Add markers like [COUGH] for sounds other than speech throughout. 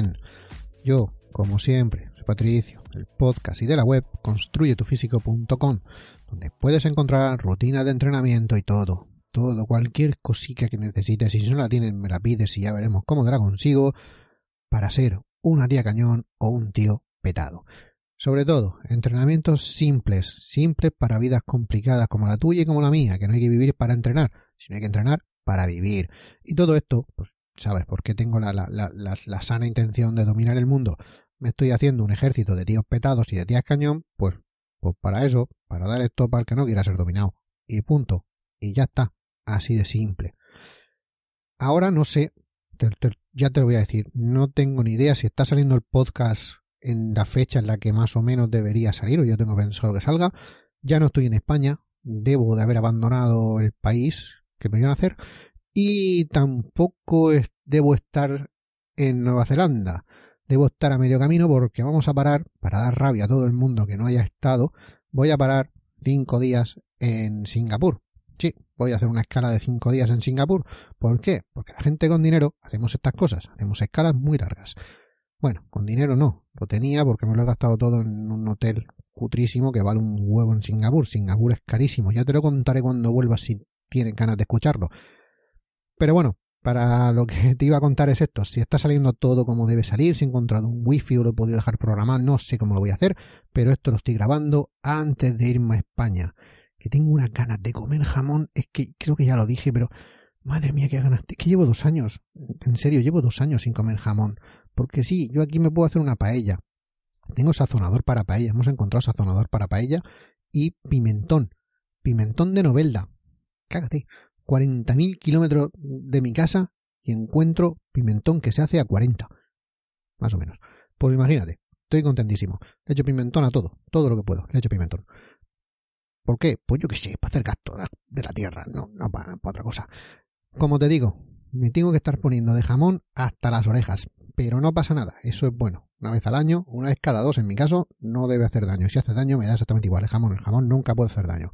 Bien. Yo, como siempre, soy Patricio, el podcast y de la web construyetufísico.com, donde puedes encontrar rutinas de entrenamiento y todo, todo, cualquier cosita que necesites, y si no la tienes me la pides y ya veremos cómo te la consigo, para ser una tía cañón o un tío petado. Sobre todo, entrenamientos simples, simples para vidas complicadas como la tuya y como la mía, que no hay que vivir para entrenar, sino hay que entrenar para vivir. Y todo esto, pues, ¿sabes por qué tengo la, la, la, la, sana intención de dominar el mundo? Me estoy haciendo un ejército de tíos petados y de tías cañón, pues, pues para eso, para dar esto para el que no quiera ser dominado. Y punto. Y ya está. Así de simple. Ahora no sé, ya te lo voy a decir, no tengo ni idea si está saliendo el podcast en la fecha en la que más o menos debería salir, o yo tengo pensado que salga. Ya no estoy en España, debo de haber abandonado el país que me iban a hacer, y tampoco es, debo estar en Nueva Zelanda. Debo estar a medio camino porque vamos a parar, para dar rabia a todo el mundo que no haya estado, voy a parar cinco días en Singapur. Sí, voy a hacer una escala de cinco días en Singapur. ¿Por qué? Porque la gente con dinero hacemos estas cosas, hacemos escalas muy largas. Bueno, con dinero no, lo tenía porque me lo he gastado todo en un hotel cutrísimo que vale un huevo en Singapur. Singapur es carísimo, ya te lo contaré cuando vuelvas si tienen ganas de escucharlo. Pero bueno, para lo que [LAUGHS] te iba a contar es esto. Si está saliendo todo como debe salir, si he encontrado un wifi o lo he podido dejar programado, no sé cómo lo voy a hacer, pero esto lo estoy grabando antes de irme a España. Que tengo unas ganas de comer jamón, es que creo que ya lo dije, pero madre mía, qué ganas. Es que llevo dos años, en serio, llevo dos años sin comer jamón. Porque sí, yo aquí me puedo hacer una paella. Tengo sazonador para paella, hemos encontrado sazonador para paella y pimentón. Pimentón de Novelda. Cágate. 40.000 kilómetros de mi casa y encuentro pimentón que se hace a 40. Más o menos. Pues imagínate, estoy contentísimo. Le echo pimentón a todo, todo lo que puedo, le echo pimentón. ¿Por qué? Pues yo qué sé, para hacer gasto de la tierra, no, no para, para otra cosa. Como te digo, me tengo que estar poniendo de jamón hasta las orejas, pero no pasa nada, eso es bueno. Una vez al año, una vez cada dos en mi caso, no debe hacer daño. Si hace daño me da exactamente igual el jamón, el jamón nunca puede hacer daño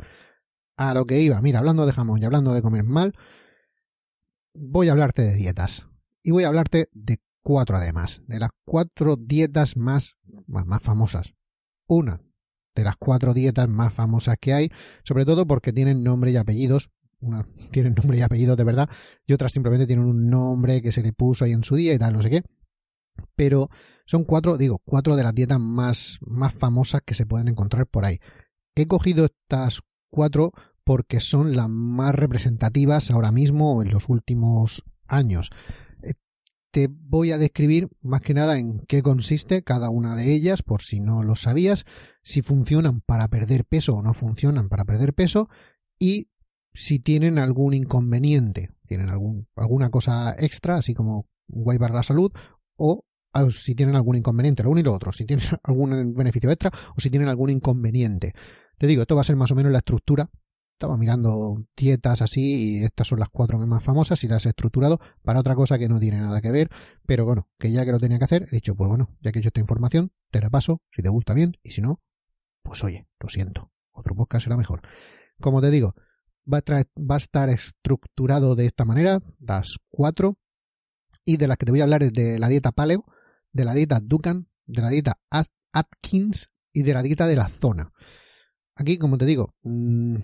a lo que iba. Mira, hablando de jamón y hablando de comer mal, voy a hablarte de dietas. Y voy a hablarte de cuatro además, de las cuatro dietas más, más, famosas. Una de las cuatro dietas más famosas que hay, sobre todo porque tienen nombre y apellidos. Una [LAUGHS] tienen nombre y apellidos de verdad, y otras simplemente tienen un nombre que se le puso ahí en su día y tal, no sé qué. Pero son cuatro, digo, cuatro de las dietas más, más famosas que se pueden encontrar por ahí. He cogido estas cuatro porque son las más representativas ahora mismo en los últimos años. Te voy a describir más que nada en qué consiste cada una de ellas, por si no lo sabías, si funcionan para perder peso o no funcionan para perder peso y si tienen algún inconveniente, tienen algún, alguna cosa extra, así como guay para la salud, o si tienen algún inconveniente, lo uno y lo otro, si tienen [LAUGHS] algún beneficio extra o si tienen algún inconveniente. Te digo, esto va a ser más o menos la estructura. Estaba mirando dietas así y estas son las cuatro más famosas y las he estructurado para otra cosa que no tiene nada que ver. Pero bueno, que ya que lo tenía que hacer, he dicho, pues bueno, ya que he hecho esta información, te la paso, si te gusta bien y si no, pues oye, lo siento, otro podcast será mejor. Como te digo, va a, va a estar estructurado de esta manera, las cuatro, y de las que te voy a hablar es de la dieta paleo, de la dieta Dukan, de la dieta Atkins y de la dieta de la zona. Aquí, como te digo, mmm,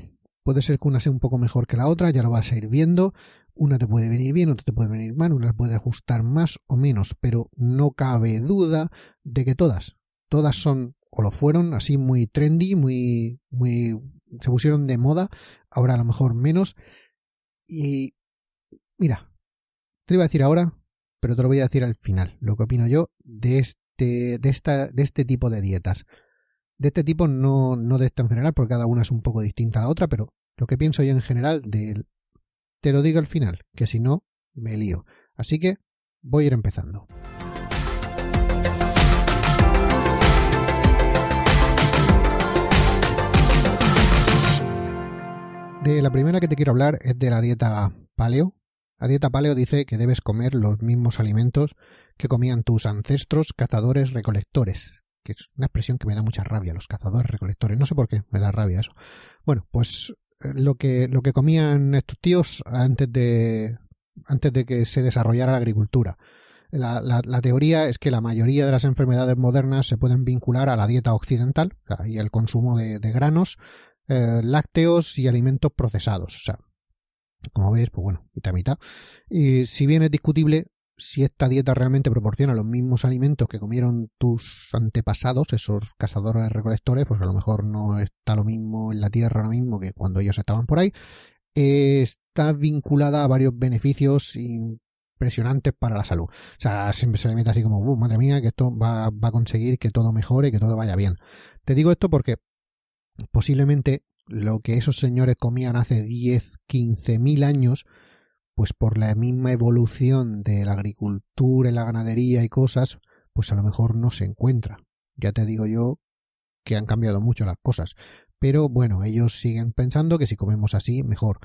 puede ser que una sea un poco mejor que la otra, ya lo vas a ir viendo. Una te puede venir bien, otra te puede venir mal, una puede ajustar más o menos, pero no cabe duda de que todas, todas son o lo fueron así muy trendy, muy, muy, se pusieron de moda, ahora a lo mejor menos. Y mira, te iba a decir ahora pero te lo voy a decir al final, lo que opino yo de este, de esta, de este tipo de dietas. De este tipo, no, no de esta en general, porque cada una es un poco distinta a la otra, pero lo que pienso yo en general de, te lo digo al final, que si no, me lío. Así que voy a ir empezando. De la primera que te quiero hablar es de la dieta paleo. La dieta paleo dice que debes comer los mismos alimentos que comían tus ancestros cazadores recolectores, que es una expresión que me da mucha rabia, los cazadores recolectores. No sé por qué me da rabia eso. Bueno, pues eh, lo que, lo que comían estos tíos antes de, antes de que se desarrollara la agricultura. La, la, teoría es que la mayoría de las enfermedades modernas se pueden vincular a la dieta occidental y al consumo de, de granos, eh, lácteos y alimentos procesados. O sea, como veis, pues bueno, mitad mitad. Y si bien es discutible si esta dieta realmente proporciona los mismos alimentos que comieron tus antepasados, esos cazadores recolectores, pues a lo mejor no está lo mismo en la tierra ahora mismo que cuando ellos estaban por ahí. está vinculada a varios beneficios impresionantes para la salud. O sea, siempre se le mete así como, madre mía, que esto va, va a conseguir que todo mejore, que todo vaya bien. Te digo esto porque posiblemente lo que esos señores comían hace 10, 15 mil años, pues por la misma evolución de la agricultura y la ganadería y cosas, pues a lo mejor no se encuentra. Ya te digo yo que han cambiado mucho las cosas. Pero bueno, ellos siguen pensando que si comemos así, mejor.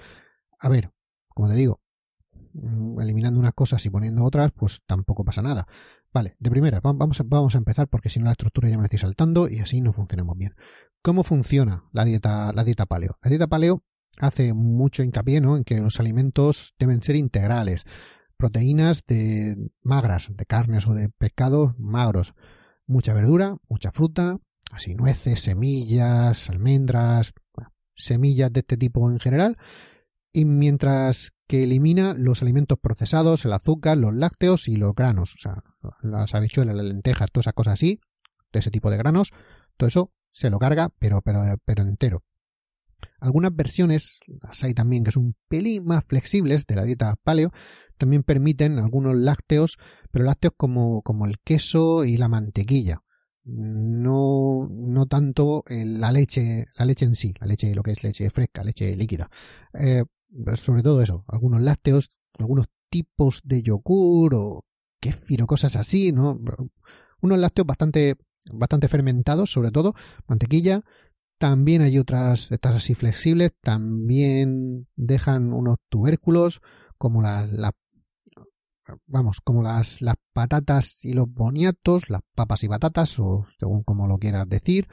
A ver, como te digo, mm, eliminando unas cosas y poniendo otras, pues tampoco pasa nada. Vale, de primera, vamos a, vamos a empezar porque si no la estructura ya me la estoy saltando y así no funcionamos bien. ¿Cómo funciona la dieta, la dieta paleo? La dieta paleo hace mucho hincapié ¿no? en que los alimentos deben ser integrales, proteínas de magras, de carnes o de pescados magros, mucha verdura, mucha fruta, así nueces, semillas, almendras, semillas de este tipo en general, y mientras que elimina los alimentos procesados, el azúcar, los lácteos y los granos, o sea, las habichuelas, las lentejas, todas esas cosas así, de ese tipo de granos, todo eso se lo carga, pero, pero, pero entero. Algunas versiones, las hay también que son un pelín más flexibles de la dieta paleo, también permiten algunos lácteos, pero lácteos como, como el queso y la mantequilla. No, no tanto la leche, la leche en sí, la leche, lo que es leche fresca, leche líquida. Eh, sobre todo eso, algunos lácteos, algunos tipos de yogur o kéfir cosas así, ¿no? Unos lácteos bastante, bastante fermentados, sobre todo, mantequilla. También hay otras, estas así flexibles, también dejan unos tubérculos, como las, vamos, como las, las patatas y los boniatos, las papas y batatas, o según como lo quieras decir,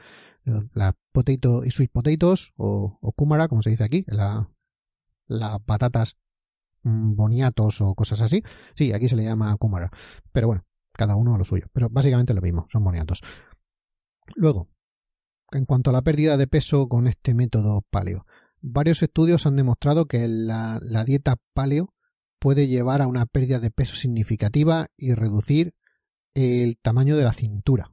las potato y sweet potatoes, o, o kumara, como se dice aquí, la, las patatas mm, boniatos o cosas así. Sí, aquí se le llama kumara. Pero bueno, cada uno a lo suyo. Pero básicamente lo mismo, son boniatos. Luego, en cuanto a la pérdida de peso con este método paleo, varios estudios han demostrado que la, dieta paleo puede llevar a una pérdida de peso significativa y reducir el tamaño de la cintura.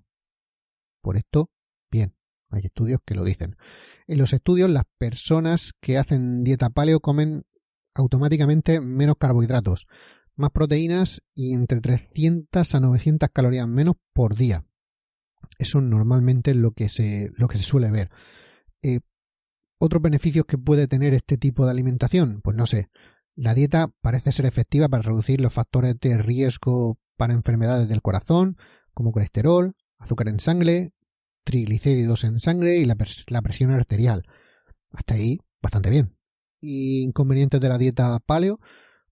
Por esto, bien, hay estudios que lo dicen. En los estudios, las personas que hacen dieta paleo comen automáticamente menos carbohidratos, más proteínas y entre 300 a 900 calorías menos por día. Eso normalmente es lo que se, lo que se suele ver. Eh, ¿Otros beneficios que puede tener este tipo de alimentación? Pues no sé. La dieta parece ser efectiva para reducir los factores de riesgo para enfermedades del corazón, como colesterol, azúcar en sangre, triglicéridos en sangre y la, presión arterial. Hasta ahí, bastante bien. Inconvenientes de la dieta paleo,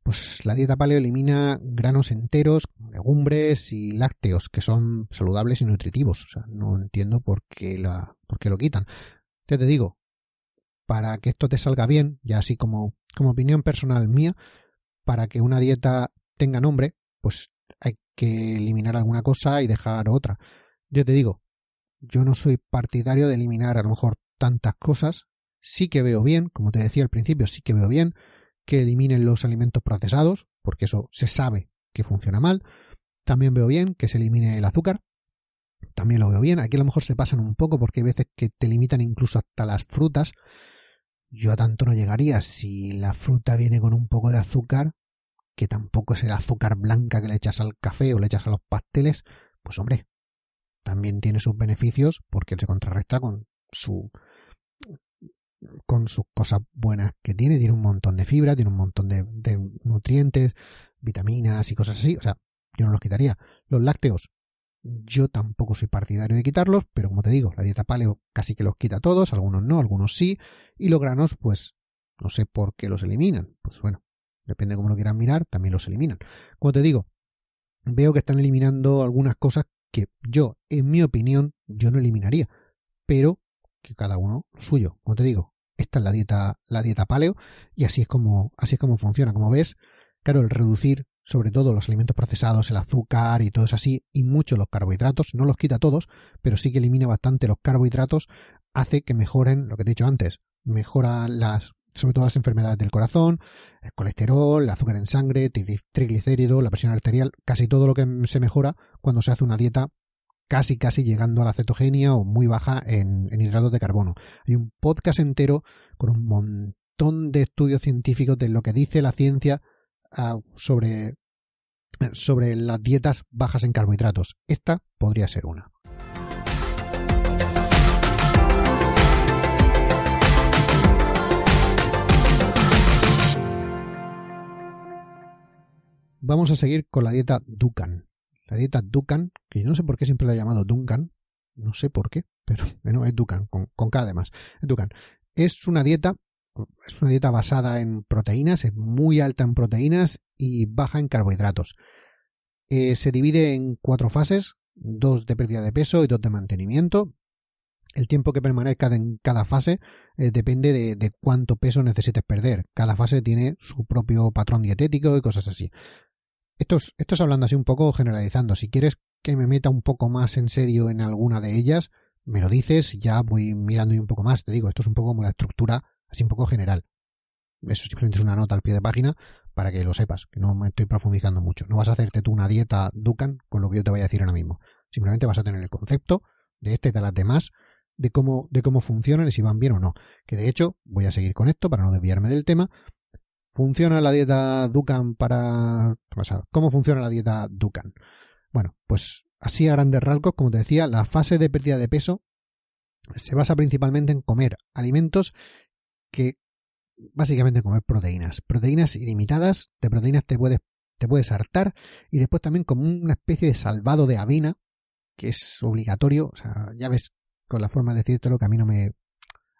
pues la dieta paleo elimina granos enteros, legumbres y lácteos, que son saludables y nutritivos. O sea, no entiendo por qué, la, por qué lo quitan. Ya te digo, para que esto te salga bien, ya así como, como opinión personal mía, para que una dieta tenga nombre, pues hay que eliminar alguna cosa y dejar otra. Yo te digo, yo no soy partidario de eliminar a lo mejor tantas cosas. Sí que veo bien, como te decía al principio, sí que veo bien que eliminen los alimentos procesados, porque eso se sabe que funciona mal. También veo bien que se elimine el azúcar. También lo veo bien. Aquí a lo mejor se pasan un poco porque hay veces que te limitan incluso hasta las frutas. Yo a tanto no llegaría. Si la fruta viene con un poco de azúcar, que tampoco es el azúcar blanca que le echas al café o le echas a los pasteles, pues hombre, también tiene sus beneficios porque se contrarresta con su con sus cosas buenas que tiene, tiene un montón de fibra, tiene un montón de, nutrientes, vitaminas y cosas así, o sea, yo no los quitaría. Los lácteos, yo tampoco soy partidario de quitarlos, pero como te digo, la dieta paleo casi que los quita todos, algunos no, algunos sí, y los granos, pues no sé por qué los eliminan. Pues bueno, depende de cómo lo quieran mirar, también los eliminan. Como te digo, veo que están eliminando algunas cosas que yo, en mi opinión, yo no eliminaría, pero que cada uno suyo. Como te digo, esta es la dieta, la dieta paleo, y así es como, así es como funciona. Como ves, claro, el reducir sobre todo los alimentos procesados, el azúcar y todo eso así, y mucho los carbohidratos, no los quita todos, pero sí que elimina bastante los carbohidratos, hace que mejoren lo que te he dicho antes, mejora las, sobre todo las enfermedades del corazón, el colesterol, el azúcar en sangre, triglicérido, la presión arterial, casi todo lo que se mejora cuando se hace una dieta casi casi llegando a la cetogenia o muy baja en, hidratos de carbono. Hay un podcast entero con un montón de estudios científicos de lo que dice la ciencia sobre, sobre las dietas bajas en carbohidratos. Esta podría ser una. Vamos a seguir con la dieta Dukan. La dieta Dukan, que yo no sé por qué siempre la he llamado Duncan, no sé por qué, pero [LAUGHS] bueno, es Dukan, con, con K además. Dukan. Es una dieta es una dieta basada en proteínas, es muy alta en proteínas y baja en carbohidratos. Eh, se divide en cuatro fases, dos de pérdida de peso y dos de mantenimiento. El tiempo que permanezca en cada fase eh, depende de, cuánto peso necesites perder. Cada fase tiene su propio patrón dietético y cosas así. Esto es, esto es hablando así un poco generalizando. Si quieres que me meta un poco más en serio en alguna de ellas, me lo dices y ya voy mirando un poco más. Te digo, esto es un poco como la estructura así un poco general. Eso simplemente es una nota al pie de página para que lo sepas, que no me estoy profundizando mucho. No vas a hacerte tú una dieta Dukan con lo que yo te voy a decir ahora mismo. Simplemente vas a tener el concepto de este y de las demás, de cómo, de cómo funcionan y si van bien o no. Que de hecho, voy a seguir con esto para no desviarme del tema. ¿Funciona la dieta Dukan para... ¿Cómo funciona la dieta Dukan? Bueno, pues así a grandes rasgos, como te decía, la fase de pérdida de peso se basa principalmente en comer alimentos que básicamente comer proteínas. Proteínas ilimitadas, de proteínas te puedes, te puedes hartar y después también como una especie de salvado de avena, que es obligatorio. O sea, ya ves con la forma de decirte lo que a mí no me...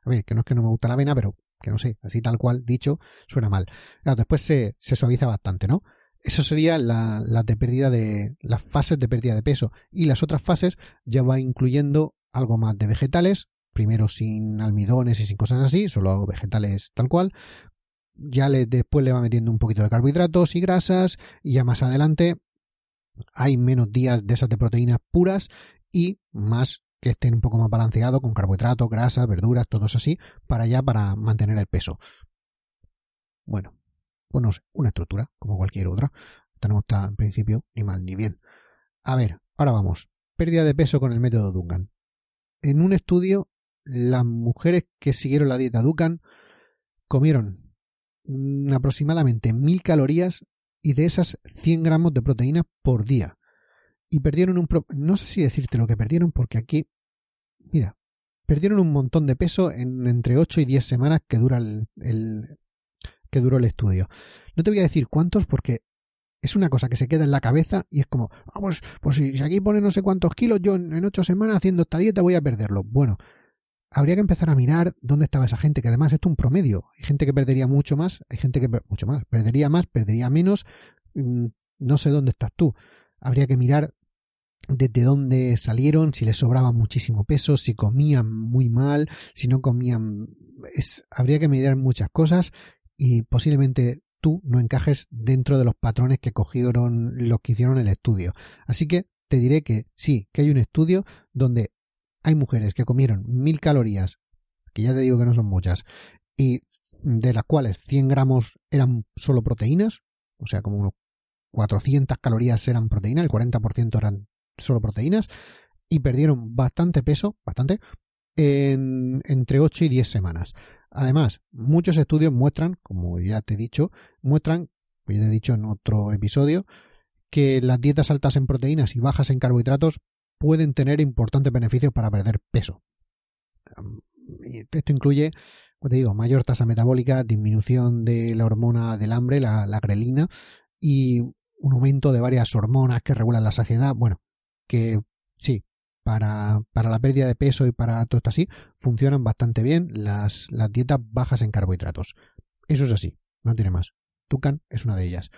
A ver, que no es que no me gusta la avena, pero que no sé, así tal cual dicho, suena mal. Después se, se suaviza bastante, ¿no? Eso sería la, de pérdida de las fases de pérdida de peso y las otras fases ya va incluyendo algo más de vegetales, primero sin almidones y sin cosas así, solo vegetales tal cual. Ya después le va metiendo un poquito de carbohidratos y grasas y ya más adelante hay menos días de esas de proteínas puras y más que estén un poco más balanceados con carbohidratos, grasas, verduras, todos así, para ya para mantener el peso. Bueno, pues no sé, una estructura como cualquier otra. Esta no está en principio ni mal ni bien. A ver, ahora vamos. Pérdida de peso con el método Dungan. En un estudio las mujeres que siguieron la dieta Dukan comieron aproximadamente mil calorías y de esas 100 gramos de proteína por día. Y perdieron un... No sé si decirte lo que perdieron porque aquí... Mira, perdieron un montón de peso en entre 8 y 10 semanas que dura el, que duró el estudio. No te voy a decir cuántos porque es una cosa que se queda en la cabeza y es como, vamos, pues si aquí pone no sé cuántos kilos, yo en 8 semanas haciendo esta dieta voy a perderlo. Bueno, habría que empezar a mirar dónde estaba esa gente, que además esto es un promedio. Hay gente que perdería mucho más, hay gente que mucho más, perdería más, perdería menos, mm, no sé dónde estás tú. Habría que mirar desde dónde salieron, si les sobraba muchísimo peso, si comían muy mal, si no comían... Es, habría que mirar muchas cosas y posiblemente tú no encajes dentro de los patrones que cogieron los que hicieron el estudio. Así que te diré que sí, que hay un estudio donde hay mujeres que comieron mil calorías, que ya te digo que no son muchas, y de las cuales 100 gramos eran solo proteínas, o sea, como unos 400 calorías eran proteínas, el 40% eran solo proteínas, y perdieron bastante peso, bastante, en entre 8 y 10 semanas. Además, muchos estudios muestran, como ya te he dicho, muestran pues ya he dicho en otro episodio, que las dietas altas en proteínas y bajas en carbohidratos pueden tener importantes beneficios para perder peso. Esto incluye, como te digo, mayor tasa metabólica, disminución de la hormona del hambre, la, la grelina, y un aumento de varias hormonas que regulan la saciedad. Bueno, que sí, para, para, la pérdida de peso y para todo esto así, funcionan bastante bien las, las dietas bajas en carbohidratos. Eso es así, no tiene más. Tucan es una de ellas.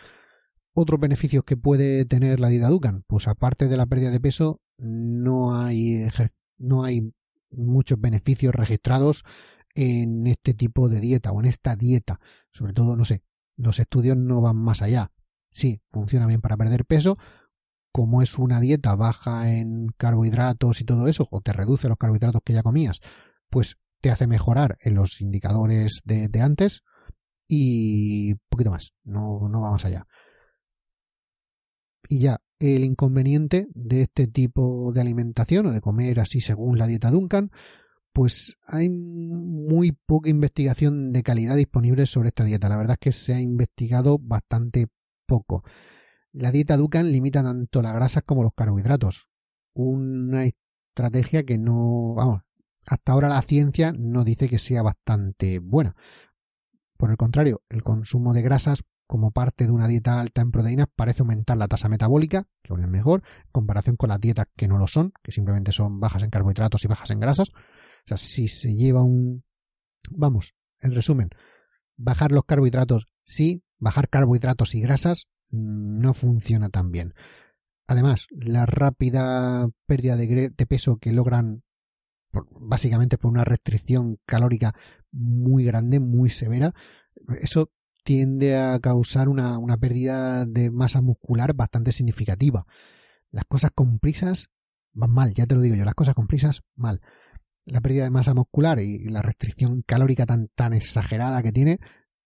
Otros beneficios que puede tener la dieta Dukan, pues aparte de la pérdida de peso, no hay, no hay muchos beneficios registrados en este tipo de dieta o en esta dieta. Sobre todo, no sé, los estudios no van más allá. Sí, funciona bien para perder peso. Como es una dieta baja en carbohidratos y todo eso, o te reduce los carbohidratos que ya comías, pues te hace mejorar en los indicadores de, antes y poquito más, no, no va más allá. Y ya, el inconveniente de este tipo de alimentación o de comer así según la dieta Duncan, pues hay muy poca investigación de calidad disponible sobre esta dieta. La verdad es que se ha investigado bastante poco. La dieta Duncan limita tanto las grasas como los carbohidratos. Una estrategia que no, vamos, hasta ahora la ciencia no dice que sea bastante buena. Por el contrario, el consumo de grasas como parte de una dieta alta en proteínas parece aumentar la tasa metabólica, que aún es mejor, en comparación con las dietas que no lo son, que simplemente son bajas en carbohidratos y bajas en grasas. O sea, si se lleva un... Vamos, en resumen, bajar los carbohidratos sí, bajar carbohidratos y grasas no funciona tan bien. Además, la rápida pérdida de, peso que logran básicamente por una restricción calórica muy grande, muy severa, eso tiende a causar una, una pérdida de masa muscular bastante significativa. Las cosas con prisas van mal, ya te lo digo yo, las cosas con prisas mal. La pérdida de masa muscular y la restricción calórica tan, tan exagerada que tiene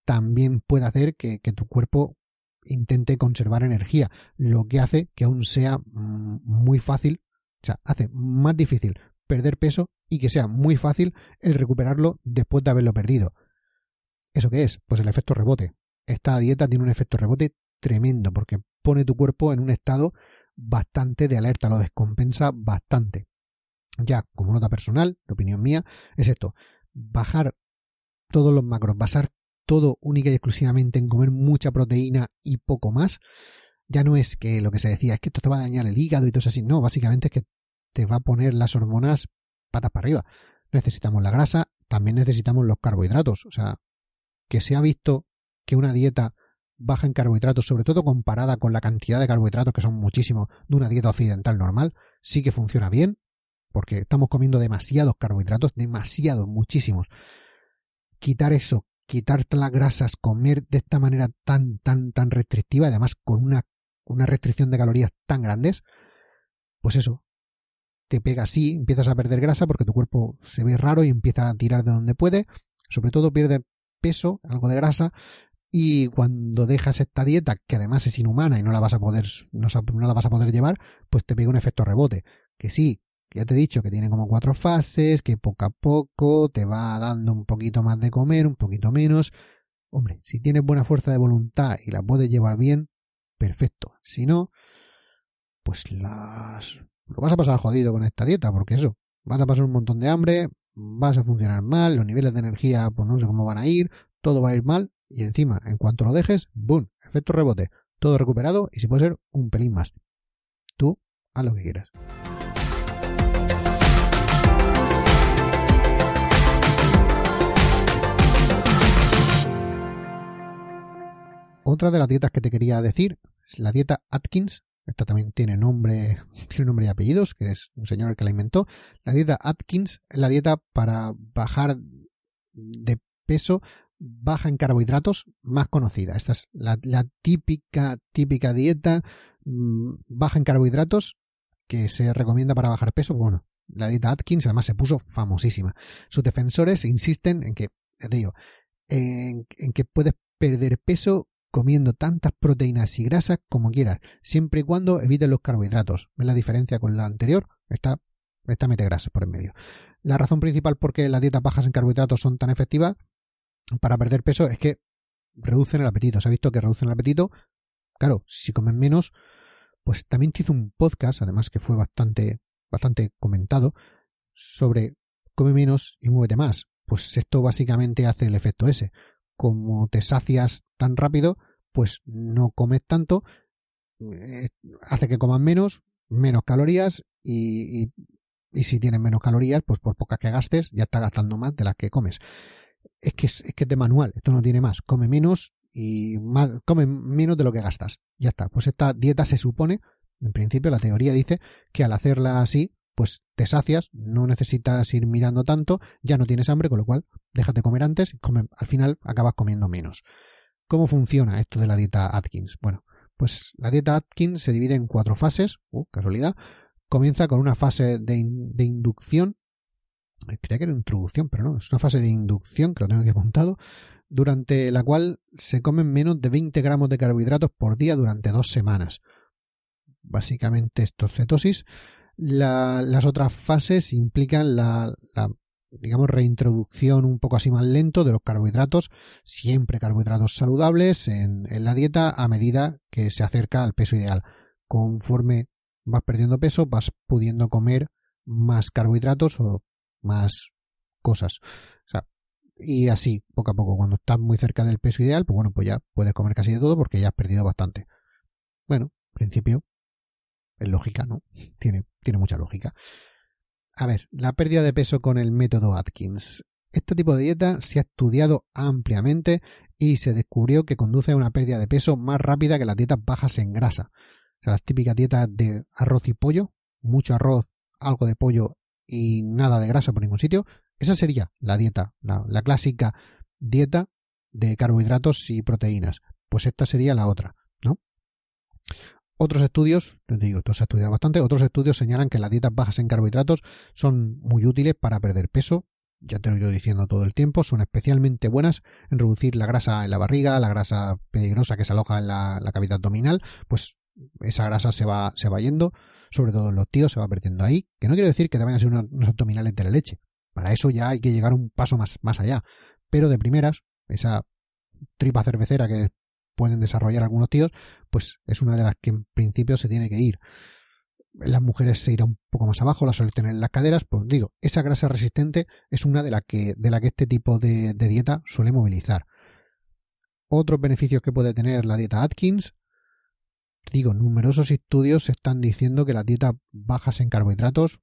también puede hacer que, que tu cuerpo intente conservar energía, lo que hace que aún sea mm, muy fácil, o sea, hace más difícil perder peso y que sea muy fácil el recuperarlo después de haberlo perdido. ¿Eso qué es? Pues el efecto rebote. Esta dieta tiene un efecto rebote tremendo porque pone tu cuerpo en un estado bastante de alerta, lo descompensa bastante. Ya, como nota personal, de opinión mía, es esto, bajar todos los macros, basar todo única y exclusivamente en comer mucha proteína y poco más, ya no es que lo que se decía es que esto te va a dañar el hígado y todo eso así, no, básicamente es que te va a poner las hormonas patas para arriba. Necesitamos la grasa, también necesitamos los carbohidratos, o sea, que se ha visto que una dieta baja en carbohidratos, sobre todo comparada con la cantidad de carbohidratos que son muchísimos de una dieta occidental normal, sí que funciona bien, porque estamos comiendo demasiados carbohidratos, demasiados, muchísimos. Quitar eso, quitar las grasas, comer de esta manera tan, tan, tan restrictiva, además con una, una restricción de calorías tan grandes, pues eso, te pega así, empiezas a perder grasa porque tu cuerpo se ve raro y empieza a tirar de donde puede, sobre todo pierde peso, algo de grasa, y cuando dejas esta dieta, que además es inhumana y no la vas a poder, no, la vas a poder llevar, pues te pega un efecto rebote. Que sí, ya te he dicho que tiene como cuatro fases, que poco a poco te va dando un poquito más de comer, un poquito menos. Hombre, si tienes buena fuerza de voluntad y la puedes llevar bien, perfecto. Si no, pues las lo vas a pasar jodido con esta dieta, porque eso, vas a pasar un montón de hambre, vas a funcionar mal, los niveles de energía, pues no sé cómo van a ir, todo va a ir mal, y encima, en cuanto lo dejes, ¡boom! Efecto rebote, todo recuperado y si puede ser un pelín más. Tú, haz lo que quieras. Otra de las dietas que te quería decir es la dieta Atkins, esta también tiene nombre, [LAUGHS] tiene nombre y apellidos, que es un señor el que la inventó. La dieta Atkins es la dieta para bajar de peso baja en carbohidratos más conocida. Esta es la, típica, típica dieta mm, baja en carbohidratos que se recomienda para bajar peso. Bueno, la dieta Atkins además se puso famosísima. Sus defensores insisten en que, te digo, en que puedes perder peso comiendo tantas proteínas y grasas como quieras, siempre y cuando evites los carbohidratos. ¿Ves la diferencia con la anterior? Esta, esta mete grasas por en medio. La razón principal por qué las dietas bajas en carbohidratos son tan efectivas para perder peso es que reducen el apetito. Se ha visto que reducen el apetito. Claro, si comen menos, pues también te hizo un podcast, además que fue bastante, bastante comentado, sobre come menos y muévete más. Pues esto básicamente hace el efecto ese. Como te sacias tan rápido, pues no comes tanto, eh, hace que coman menos, menos calorías y, y, si tienes menos calorías, pues por pocas que gastes, ya estás gastando más de las que comes. Es que es, que es de manual, esto no tiene más. Come menos y más, come menos de lo que gastas. Ya está. Pues esta dieta se supone, en principio la teoría dice que al hacerla así, pues te sacias, no necesitas ir mirando tanto, ya no tienes hambre, con lo cual déjate comer antes y come, al final acabas comiendo menos. ¿Cómo funciona esto de la dieta Atkins? Bueno, pues la dieta Atkins se divide en cuatro fases, uh, casualidad. Comienza con una fase de, de inducción, creía que era introducción, pero no, es una fase de inducción, que lo tengo aquí apuntado, durante la cual se comen menos de 20 gramos de carbohidratos por día durante dos semanas. Básicamente esto es cetosis. Las otras fases implican la, digamos, reintroducción un poco así más lento de los carbohidratos, siempre carbohidratos saludables en, en, la dieta a medida que se acerca al peso ideal. Conforme vas perdiendo peso, vas pudiendo comer más carbohidratos o más cosas. O sea, y así, poco a poco, cuando estás muy cerca del peso ideal, pues bueno, pues ya puedes comer casi de todo porque ya has perdido bastante. Bueno, en principio, es lógica, ¿no? Tiene, tiene mucha lógica. A ver, la pérdida de peso con el método Atkins. Este tipo de dieta se ha estudiado ampliamente y se descubrió que conduce a una pérdida de peso más rápida que las dietas bajas en grasa. O sea, las típicas dietas de arroz y pollo, mucho arroz, algo de pollo y nada de grasa por ningún sitio. Esa sería la dieta, la, la clásica dieta de carbohidratos y proteínas. Pues esta sería la otra, ¿no? Otros estudios, digo, esto se ha estudiado bastante, otros estudios señalan que las dietas bajas en carbohidratos son muy útiles para perder peso, ya te lo he ido diciendo todo el tiempo, son especialmente buenas en reducir la grasa en la barriga, la grasa peligrosa que se aloja en la, cavidad abdominal, pues esa grasa se va, se va yendo, sobre todo en los tíos se va perdiendo ahí, que no quiere decir que te vayan a ser unos, unos abdominales de la leche, para eso ya hay que llegar un paso más, más allá, pero de primeras, esa tripa cervecera que pueden desarrollar algunos tíos, pues es una de las que en principio se tiene que ir. Las mujeres se irá un poco más abajo, la suelen tener en las caderas, pues digo, esa grasa resistente es una de las que, de la que este tipo de, de dieta suele movilizar. Otros beneficios que puede tener la dieta Atkins, digo, numerosos estudios están diciendo que las dietas bajas en carbohidratos,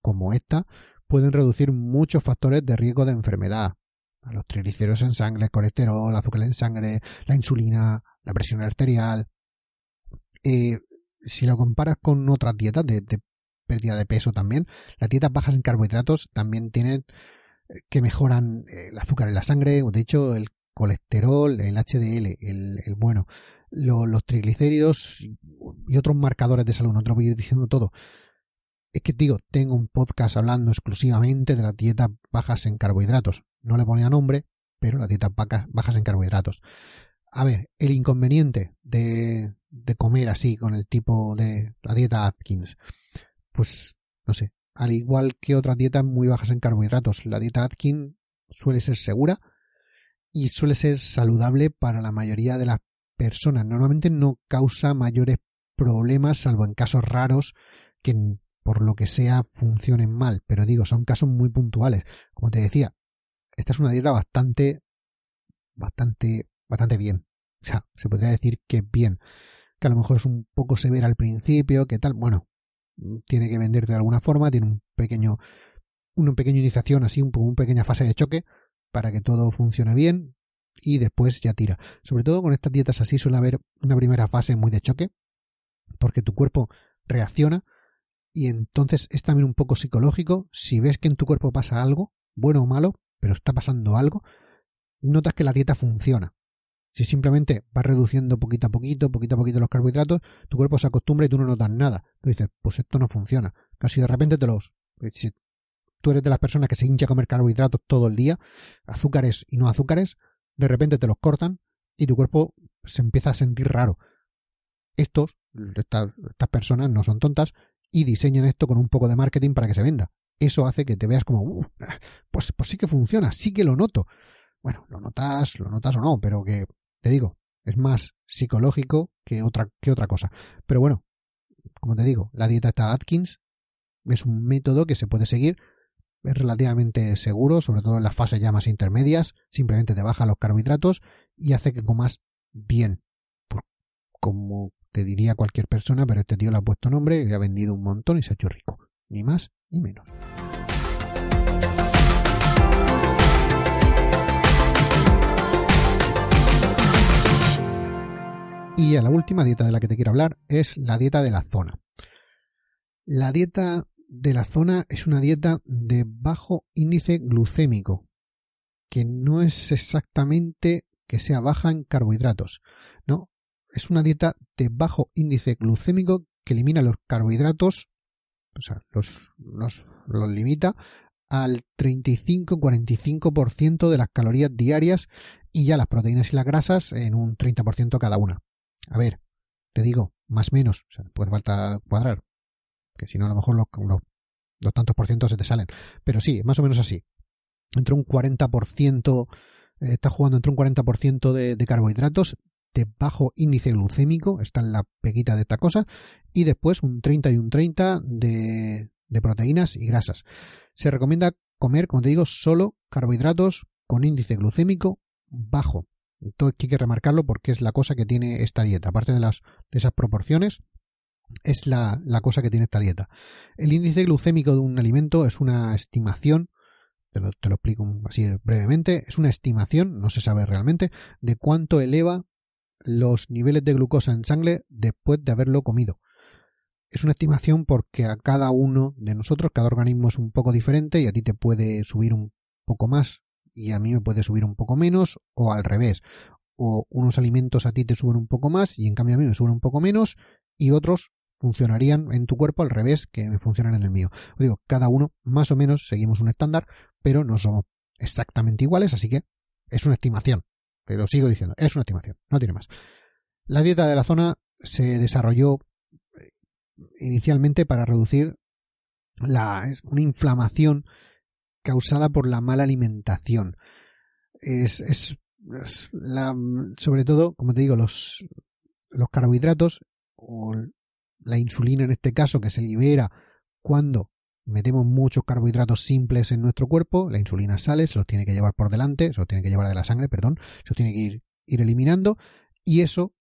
como esta, pueden reducir muchos factores de riesgo de enfermedad, los triglicéridos en sangre, el colesterol, el azúcar en sangre, la insulina, la presión arterial. Eh, si lo comparas con otras dietas de, pérdida de peso también, las dietas bajas en carbohidratos también tienen eh, que mejoran eh, el azúcar en la sangre, de hecho el colesterol, el HDL, el, el bueno, los triglicéridos y otros marcadores de salud, no te lo voy a ir diciendo todo. Es que digo, tengo un podcast hablando exclusivamente de las dietas bajas en carbohidratos no le ponía nombre, pero las dietas bajas en carbohidratos. A ver, el inconveniente de, de comer así con el tipo de la dieta Atkins, pues no sé, al igual que otras dietas muy bajas en carbohidratos, la dieta Atkins suele ser segura y suele ser saludable para la mayoría de las personas. Normalmente no causa mayores problemas, salvo en casos raros que por lo que sea funcionen mal. Pero digo, son casos muy puntuales. Como te decía, esta es una dieta bastante, bastante, bastante bien. O sea, se podría decir que bien. Que a lo mejor es un poco severa al principio, que tal. Bueno, tiene que venderte de alguna forma, tiene un pequeño, una pequeña iniciación, así, un, una pequeña fase de choque para que todo funcione bien y después ya tira. Sobre todo con estas dietas así suele haber una primera fase muy de choque, porque tu cuerpo reacciona y entonces es también un poco psicológico. Si ves que en tu cuerpo pasa algo, bueno o malo, pero está pasando algo, notas que la dieta funciona. Si simplemente vas reduciendo poquito a poquito, poquito a poquito los carbohidratos, tu cuerpo se acostumbra y tú no notas nada. Tú dices, pues esto no funciona. Casi de repente te los... Si tú eres de las personas que se hincha a comer carbohidratos todo el día, azúcares y no azúcares, de repente te los cortan y tu cuerpo se empieza a sentir raro. Estos, estas, estas personas no son tontas y diseñan esto con un poco de marketing para que se venda eso hace que te veas como, pues, pues sí que funciona, sí que lo noto. Bueno, lo notas, lo notas o no, pero que te digo, es más psicológico que otra, que otra cosa. Pero bueno, como te digo, la dieta está Atkins es un método que se puede seguir, es relativamente seguro, sobre todo en las fases ya más intermedias, simplemente te baja los carbohidratos y hace que comas bien. como te diría cualquier persona, pero este tío le ha puesto nombre y ha vendido un montón y se ha hecho rico. Ni más ni menos. Y a la última dieta de la que te quiero hablar es la dieta de la zona. La dieta de la zona es una dieta de bajo índice glucémico, que no es exactamente que sea baja en carbohidratos, no, es una dieta de bajo índice glucémico que elimina los carbohidratos, o sea, los, los, limita al 35-45% de las calorías diarias y ya las proteínas y las grasas en un 30% cada una. A ver, te digo, más o menos, o sea, puede falta cuadrar, que si no a lo mejor los, los, tantos por ciento se te salen. Pero sí, más o menos así. Entre un 40%, eh, está jugando entre un 40% de, de carbohidratos de bajo índice glucémico, está en la peguita de esta cosa, y después un 30 y un 30 de, de proteínas y grasas. Se recomienda comer, como te digo, solo carbohidratos con índice glucémico bajo. Esto hay que remarcarlo porque es la cosa que tiene esta dieta. Aparte de, las, de esas proporciones, es la, la, cosa que tiene esta dieta. El índice glucémico de un alimento es una estimación, te lo, te lo explico así brevemente, es una estimación, no se sabe realmente, de cuánto eleva los niveles de glucosa en sangre después de haberlo comido. Es una estimación porque a cada uno de nosotros, cada organismo es un poco diferente y a ti te puede subir un poco más y a mí me puede subir un poco menos o al revés. O unos alimentos a ti te suben un poco más y en cambio a mí me suben un poco menos y otros funcionarían en tu cuerpo al revés que me funcionan en el mío. Digo, cada uno más o menos seguimos un estándar, pero no somos exactamente iguales, así que es una estimación. Pero sigo diciendo, es una estimación, no tiene más. La dieta de la zona se desarrolló eh, inicialmente para reducir la, una inflamación causada por la mala alimentación. Es, es, la, sobre todo, como te digo, los, los carbohidratos o la insulina en este caso que se libera cuando metemos muchos carbohidratos simples en nuestro cuerpo, la insulina sale, se los tiene que llevar por delante, se los tiene que llevar de la sangre, perdón, se los tiene que ir, eliminando y eso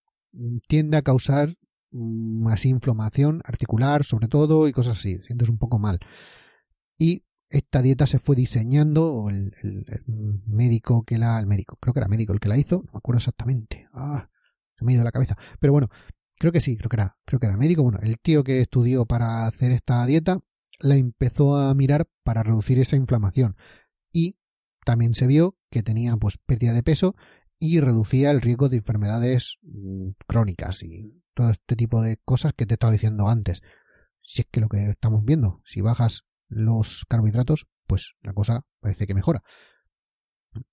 tiende a causar más inflamación articular sobre todo y cosas así, sientes un poco mal. Y esta dieta se fue diseñando, o el, médico que la, el médico, creo que era médico el que la hizo, no me acuerdo exactamente, ah, se me ha ido la cabeza, pero bueno, creo que sí, creo que era, creo que era médico, bueno, el tío que estudió para hacer esta dieta la empezó a mirar para reducir esa inflamación y también se vio que tenía pues pérdida de peso y reducía el riesgo de enfermedades mm, crónicas y todo este tipo de cosas que te estaba diciendo antes. Si es que lo que estamos viendo, si bajas los carbohidratos, pues la cosa parece que mejora.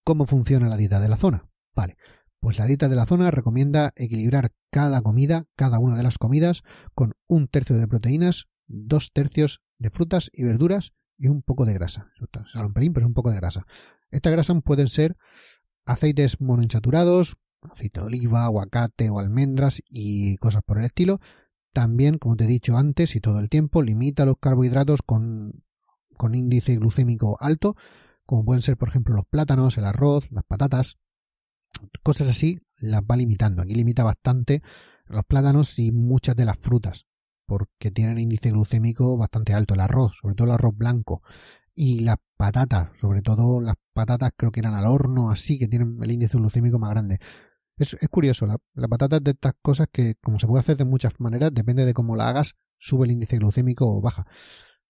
¿Cómo funciona la dieta de la zona? Vale, pues la dieta de la zona recomienda equilibrar cada comida, cada una de las comidas, con un tercio de proteínas, dos tercios de frutas y verduras y un poco de grasa. un pelín, pero es un poco de grasa. Esta grasa pueden ser aceites monoinsaturados, aceite de oliva, aguacate o almendras y cosas por el estilo. También, como te he dicho antes y todo el tiempo, limita los carbohidratos con con índice glucémico alto, como pueden ser, por ejemplo, los plátanos, el arroz, las patatas, cosas así, las va limitando. Aquí limita bastante los plátanos y muchas de las frutas, porque tienen índice glucémico bastante alto. El arroz, sobre todo el arroz blanco, y las patatas, sobre todo las patatas creo que eran al horno, así, que tienen el índice glucémico más grande. Es, curioso, la, patata de estas cosas que, como se puede hacer de muchas maneras, depende de cómo la hagas, sube el índice glucémico o baja.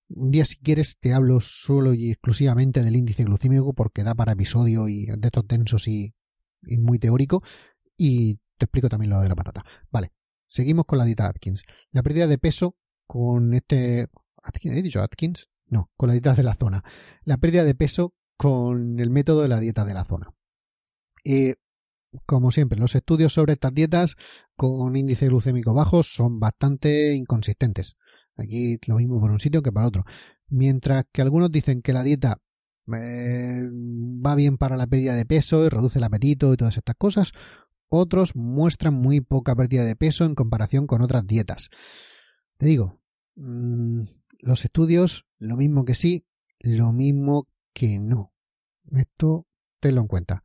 Un día, si quieres, te hablo solo y exclusivamente del índice glucémico porque da para episodio y de estos densos y, muy teórico. Y te explico también lo de la patata. Vale, seguimos con la dieta Atkins. La pérdida de peso con este. ¿Atkins? ¿He dicho Atkins? No, con la dieta de la zona. La pérdida de peso con el método de la dieta de la zona. Eh, como siempre, los estudios sobre estas dietas con índice glucémico bajos son bastante inconsistentes. Aquí lo mismo por un sitio que para otro. Mientras que algunos dicen que la dieta eh, va bien para la pérdida de peso y reduce el apetito y todas estas cosas, otros muestran muy poca pérdida de peso en comparación con otras dietas. Te digo, mm, los estudios, lo mismo que sí, lo mismo que no. Esto tenlo en cuenta.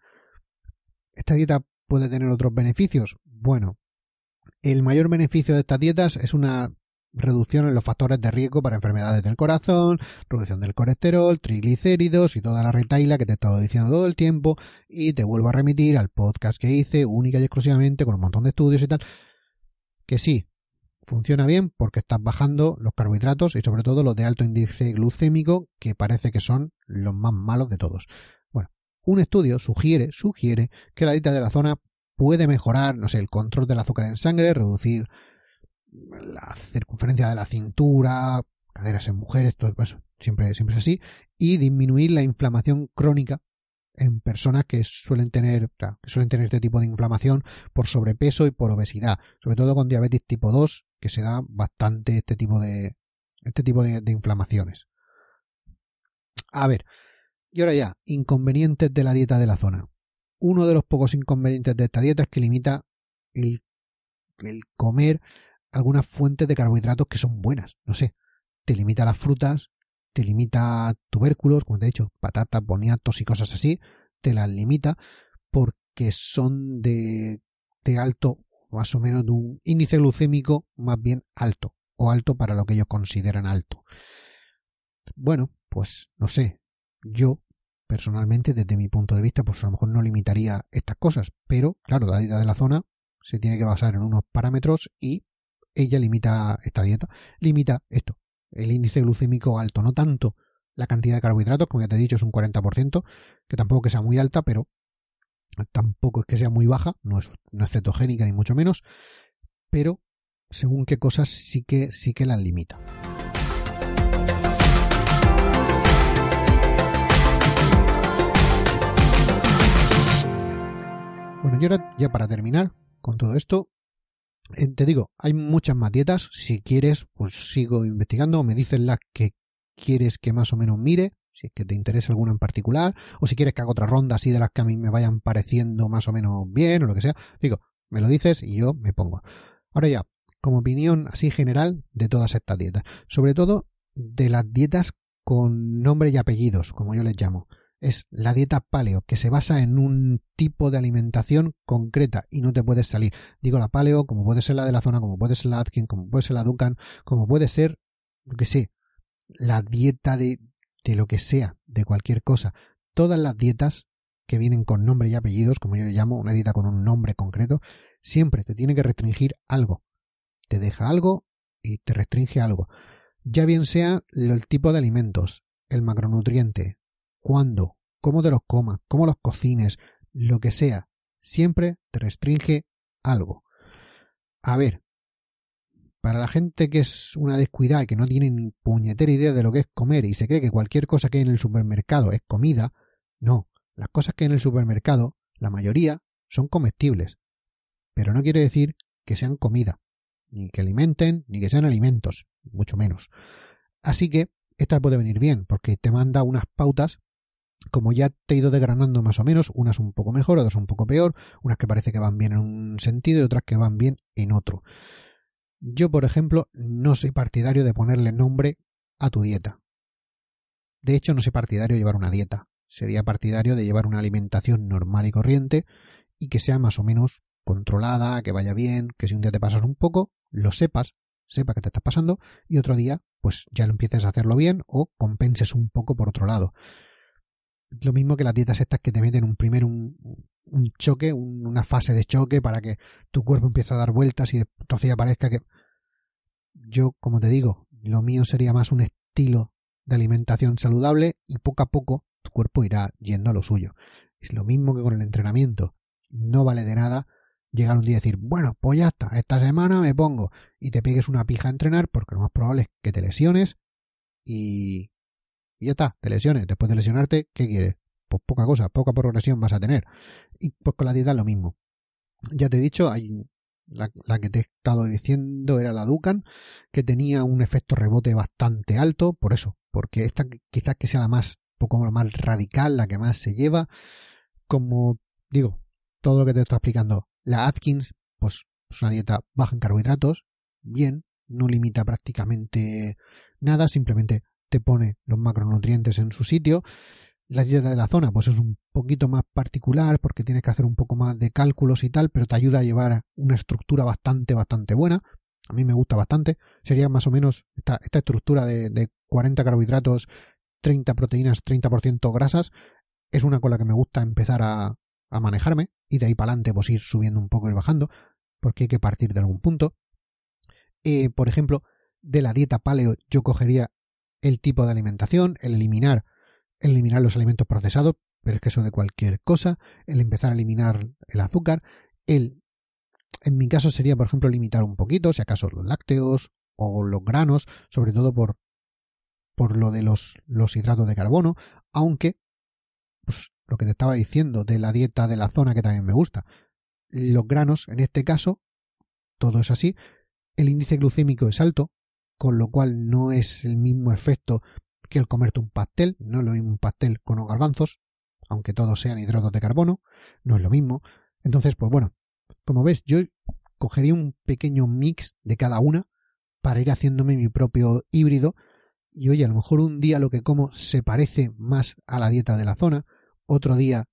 ¿Esta dieta puede tener otros beneficios? Bueno, el mayor beneficio de estas dietas es una reducción en los factores de riesgo para enfermedades del corazón, reducción del colesterol, triglicéridos y toda la retaila que te he estado diciendo todo el tiempo y te vuelvo a remitir al podcast que hice única y exclusivamente con un montón de estudios y tal, que sí, funciona bien porque estás bajando los carbohidratos y sobre todo los de alto índice glucémico que parece que son los más malos de todos. Bueno, un estudio sugiere, sugiere que la dieta de la zona puede mejorar, no sé, el control del azúcar en sangre, reducir la circunferencia de la cintura, caderas en mujeres, todo eso, siempre, siempre es así, y disminuir la inflamación crónica en personas que suelen tener, que suelen tener este tipo de inflamación por sobrepeso y por obesidad, sobre todo con diabetes tipo 2, que se da bastante este tipo de, este tipo de, inflamaciones. A ver, y ahora ya, inconvenientes de la dieta de la zona. Uno de los pocos inconvenientes de esta dieta es que limita el comer algunas fuentes de carbohidratos que son buenas. No sé, te limita las frutas, te limita tubérculos, como te he dicho, patatas, boniatos y cosas así, te las limita porque son de, de alto, más o menos de un índice glucémico más bien alto, o alto para lo que ellos consideran alto. Bueno, pues no sé, yo personalmente desde mi punto de vista pues a lo mejor no limitaría estas cosas, pero claro, la dieta de la zona se tiene que basar en unos parámetros y ella limita esta dieta, limita esto, el índice glucémico alto, no tanto la cantidad de carbohidratos, como ya te he dicho es un 40%, que tampoco que sea muy alta, pero tampoco es que sea muy baja, no es, no es cetogénica ni mucho menos, pero según qué cosas sí que sí que las limita. Bueno, y ahora ya para terminar con todo esto, te digo, hay muchas más dietas. Si quieres, pues sigo investigando. Me dices las que quieres que más o menos mire, si es que te interesa alguna en particular, o si quieres que haga otra ronda así de las que a mí me vayan pareciendo más o menos bien o lo que sea. Digo, me lo dices y yo me pongo. Ahora ya, como opinión así general de todas estas dietas, sobre todo de las dietas con nombre y apellidos, como yo les llamo es la dieta paleo, que se basa en un tipo de alimentación concreta y no te puedes salir. Digo la paleo, como puede ser la de la zona, como puede ser la Atkin, como puede ser la Dukan, como puede ser, lo que sé, la dieta de, de lo que sea, de cualquier cosa. Todas las dietas que vienen con nombre y apellidos, como yo le llamo, una dieta con un nombre concreto, siempre te tiene que restringir algo. Te deja algo y te restringe algo. Ya bien sea el tipo de alimentos, el macronutriente, cuándo, cómo te los comas, cómo los cocines, lo que sea, siempre te restringe algo. A ver, para la gente que es una descuidada y que no tiene ni puñetera idea de lo que es comer y se cree que cualquier cosa que hay en el supermercado es comida, no, las cosas que hay en el supermercado, la mayoría, son comestibles. Pero no quiere decir que sean comida, ni que alimenten, ni que sean alimentos, mucho menos. Así que esta puede venir bien, porque te manda unas pautas como ya te he ido degranando más o menos, unas un poco mejor, otras un poco peor, unas que parece que van bien en un sentido y otras que van bien en otro. Yo, por ejemplo, no soy partidario de ponerle nombre a tu dieta. De hecho, no soy partidario de llevar una dieta. Sería partidario de llevar una alimentación normal y corriente y que sea más o menos controlada, que vaya bien, que si un día te pasas un poco, lo sepas, sepa que te estás pasando y otro día pues ya lo empieces a hacerlo bien o compenses un poco por otro lado lo mismo que las dietas estas que te meten un primero un, un choque, una fase de choque para que tu cuerpo empiece a dar vueltas y entonces ya parezca que yo, como te digo, lo mío sería más un estilo de alimentación saludable y poco a poco tu cuerpo irá yendo a lo suyo. Es lo mismo que con el entrenamiento. No vale de nada llegar un día y decir, bueno, pues ya está, esta semana me pongo y te pegues una pija a entrenar porque lo más probable es que te lesiones y y ya está, te lesiones. Después de lesionarte, ¿qué quieres? Pues poca cosa, poca progresión vas a tener. Y pues con la dieta lo mismo. Ya te he dicho, hay la, que te he estado diciendo era la Dukan, que tenía un efecto rebote bastante alto, por eso, porque esta quizás que sea la más, poco más radical, la que más se lleva. Como digo, todo lo que te estoy explicando La Atkins, pues es una dieta baja en carbohidratos, bien, no limita prácticamente nada, simplemente te pone los macronutrientes en su sitio. La dieta de la zona, pues es un poquito más particular porque tienes que hacer un poco más de cálculos y tal, pero te ayuda a llevar una estructura bastante, bastante buena. A mí me gusta bastante. Sería más o menos esta, estructura de, de 40 carbohidratos, 30 proteínas, 30% grasas. Es una con la que me gusta empezar a, a manejarme y de ahí para adelante pues ir subiendo un poco y bajando porque hay que partir de algún punto. Eh, por ejemplo, de la dieta paleo yo cogería el tipo de alimentación, el eliminar, eliminar los alimentos procesados, pero es que eso de cualquier cosa, el empezar a eliminar el azúcar, el en mi caso sería, por ejemplo, limitar un poquito, si acaso los lácteos o los granos, sobre todo por, por lo de los, los hidratos de carbono, aunque, pues lo que te estaba diciendo de la dieta de la zona que también me gusta, los granos, en este caso, todo es así, el índice glucémico es alto, con lo cual no es el mismo efecto que el comerte un pastel, no lo mismo un pastel con los garbanzos, aunque todos sean hidratos de carbono, no es lo mismo. Entonces, pues bueno, como ves, yo cogería un pequeño mix de cada una para ir haciéndome mi propio híbrido. Y oye, a lo mejor un día lo que como se parece más a la dieta de la zona, otro día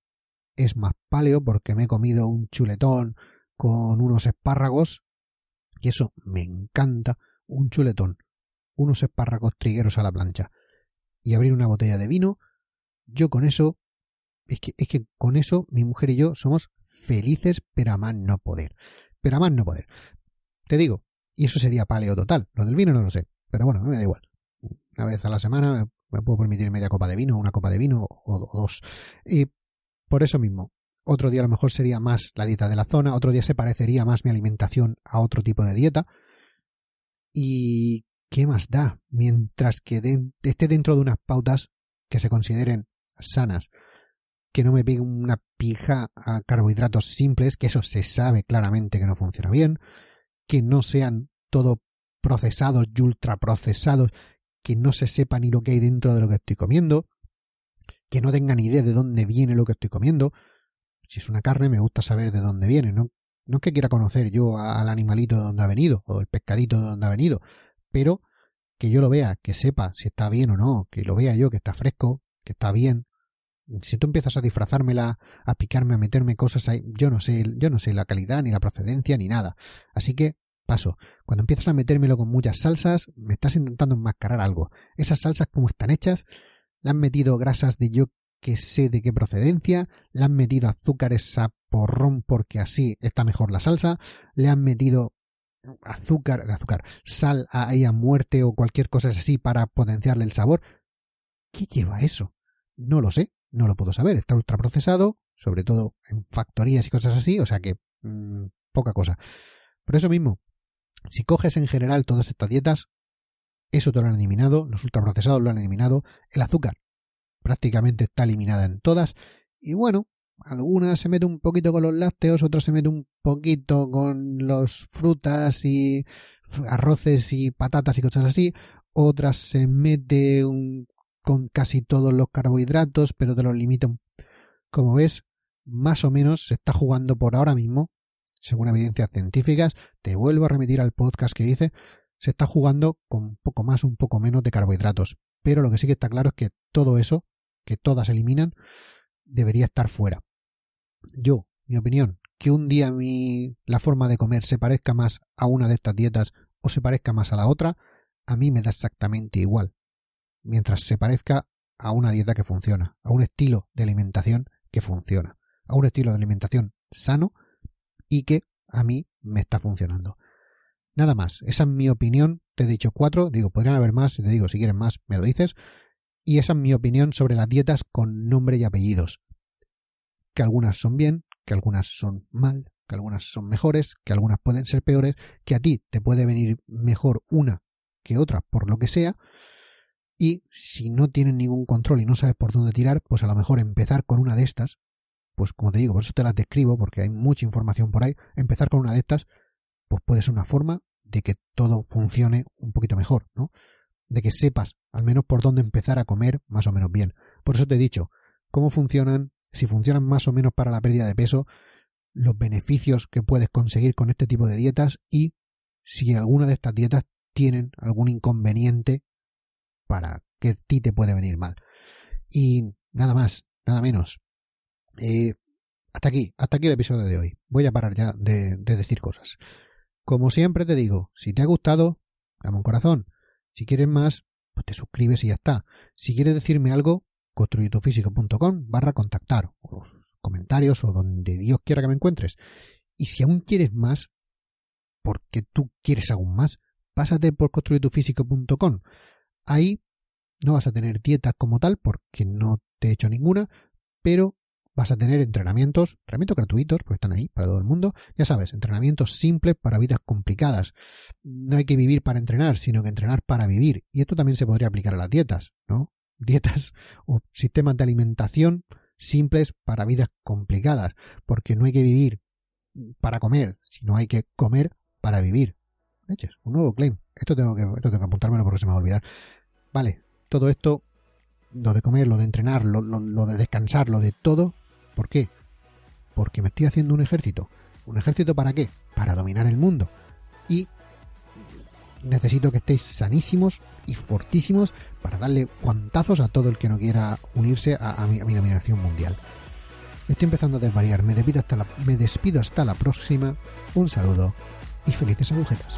es más paleo porque me he comido un chuletón con unos espárragos y eso me encanta, un chuletón, unos espárragos trigueros a la plancha y abrir una botella de vino, yo con eso, es que, es que con eso mi mujer y yo somos felices, pero a más no poder. Pero a más no poder. Te digo, y eso sería paleo total. Lo del vino no lo sé, pero bueno, me da igual. Una vez a la semana me puedo permitir media copa de vino, una copa de vino o, dos. Y por eso mismo, otro día a lo mejor sería más la dieta de la zona, otro día se parecería más mi alimentación a otro tipo de dieta. ¿Y qué más da? Mientras que esté dentro de unas pautas que se consideren sanas que no me pegue una pija a carbohidratos simples, que eso se sabe claramente que no funciona bien, que no sean todo procesados y ultraprocesados, que no se sepa ni lo que hay dentro de lo que estoy comiendo, que no tengan idea de dónde viene lo que estoy comiendo. Si es una carne, me gusta saber de dónde viene, no, no es que quiera conocer yo al animalito de dónde ha venido, o el pescadito de dónde ha venido, pero que yo lo vea, que sepa si está bien o no, que lo vea yo, que está fresco, que está bien, si tú empiezas a disfrazármela, a picarme, a meterme cosas ahí, yo no sé, yo no sé la calidad, ni la procedencia, ni nada. Así que paso. Cuando empiezas a metérmelo con muchas salsas, me estás intentando enmascarar algo. Esas salsas, como están hechas, le han metido grasas de yo que sé de qué procedencia, le han metido azúcares a porrón porque así está mejor la salsa, le han metido azúcar, azúcar, sal a muerte o cualquier cosa así para potenciarle el sabor. ¿Qué lleva eso? No lo sé no lo puedo saber. Está ultraprocesado, sobre todo en factorías y cosas así, o sea que mm, poca cosa. Por eso mismo, si coges en general todas estas dietas, eso te lo han eliminado, los ultraprocesados lo han eliminado, el azúcar prácticamente está eliminada en todas, y bueno, algunas se mete un poquito con los lácteos, otras se mete un poquito con los frutas y arroces y patatas y cosas así, otras se mete un con casi todos los carbohidratos, pero te los limito. Como ves, más o menos se está jugando por ahora mismo, según evidencias científicas, te vuelvo a remitir al podcast que dice, se está jugando con un poco más, un poco menos de carbohidratos. Pero lo que sí que está claro es que todo eso, que todas eliminan, debería estar fuera. Yo, mi opinión, que un día mi, la forma de comer se parezca más a una de estas dietas o se parezca más a la otra, a mí me da exactamente igual mientras se parezca a una dieta que funciona, a un estilo de alimentación que funciona, a un estilo de alimentación sano y que a mí me está funcionando. Nada más, esa es mi opinión, te he dicho cuatro, digo, podrían haber más, te digo, si quieren más, me lo dices, y esa es mi opinión sobre las dietas con nombre y apellidos. Que algunas son bien, que algunas son mal, que algunas son mejores, que algunas pueden ser peores, que a ti te puede venir mejor una que otra por lo que sea, y si no tienes ningún control y no sabes por dónde tirar, pues a lo mejor empezar con una de estas, pues como te digo, por eso te las describo, porque hay mucha información por ahí, empezar con una de estas, pues puede ser una forma de que todo funcione un poquito mejor, ¿no? De que sepas al menos por dónde empezar a comer más o menos bien. Por eso te he dicho, cómo funcionan, si funcionan más o menos para la pérdida de peso, los beneficios que puedes conseguir con este tipo de dietas y si alguna de estas dietas tienen algún inconveniente para que a ti te puede venir mal. Y nada más, nada menos. Eh, hasta aquí, hasta aquí el episodio de hoy. Voy a parar ya de, de decir cosas. Como siempre te digo, si te ha gustado, dame un corazón. Si quieres más, pues te suscribes y ya está. Si quieres decirme algo, construyetufísico.com barra contactar, o los comentarios o donde Dios quiera que me encuentres. Y si aún quieres más, porque tú quieres aún más, pásate por construyetufísico.com. Ahí no vas a tener dietas como tal, porque no te he hecho ninguna, pero vas a tener entrenamientos, entrenamientos gratuitos, porque están ahí para todo el mundo. Ya sabes, entrenamientos simples para vidas complicadas. No hay que vivir para entrenar, sino que entrenar para vivir. Y esto también se podría aplicar a las dietas, ¿no? [LAUGHS] Dietas o sistemas de alimentación simples para vidas complicadas, porque no hay que vivir para comer, sino hay que comer para vivir. Leches, un nuevo claim. Esto tengo que, esto tengo que apuntármelo porque se me va a olvidar. Vale, todo esto, lo de comer, lo de entrenar, lo, lo, lo de descansar, lo de todo, ¿por qué? Porque me estoy haciendo un ejército. ¿Un ejército para qué? Para dominar el mundo. Y necesito que estéis sanísimos y fortísimos para darle guantazos a todo el que no quiera unirse a, mi, a mi, dominación mundial. Estoy empezando a desvariar. Me despido hasta la, me despido hasta la próxima. Un saludo y felices agujetas.